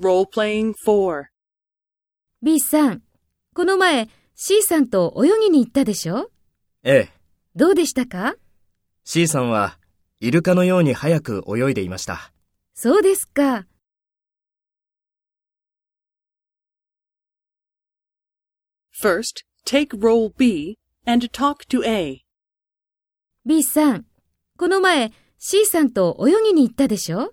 Role-playing 4. B さん、この前 C さんと泳ぎに行ったでしょ？ええ、どうでしたか？C さんはイルカのように早く泳いでいました。そうですか。First, take role B and talk to A. B さん、この前 C さんと泳ぎに行ったでしょ？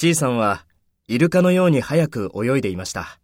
C さんはイルカのように早く泳いでいました。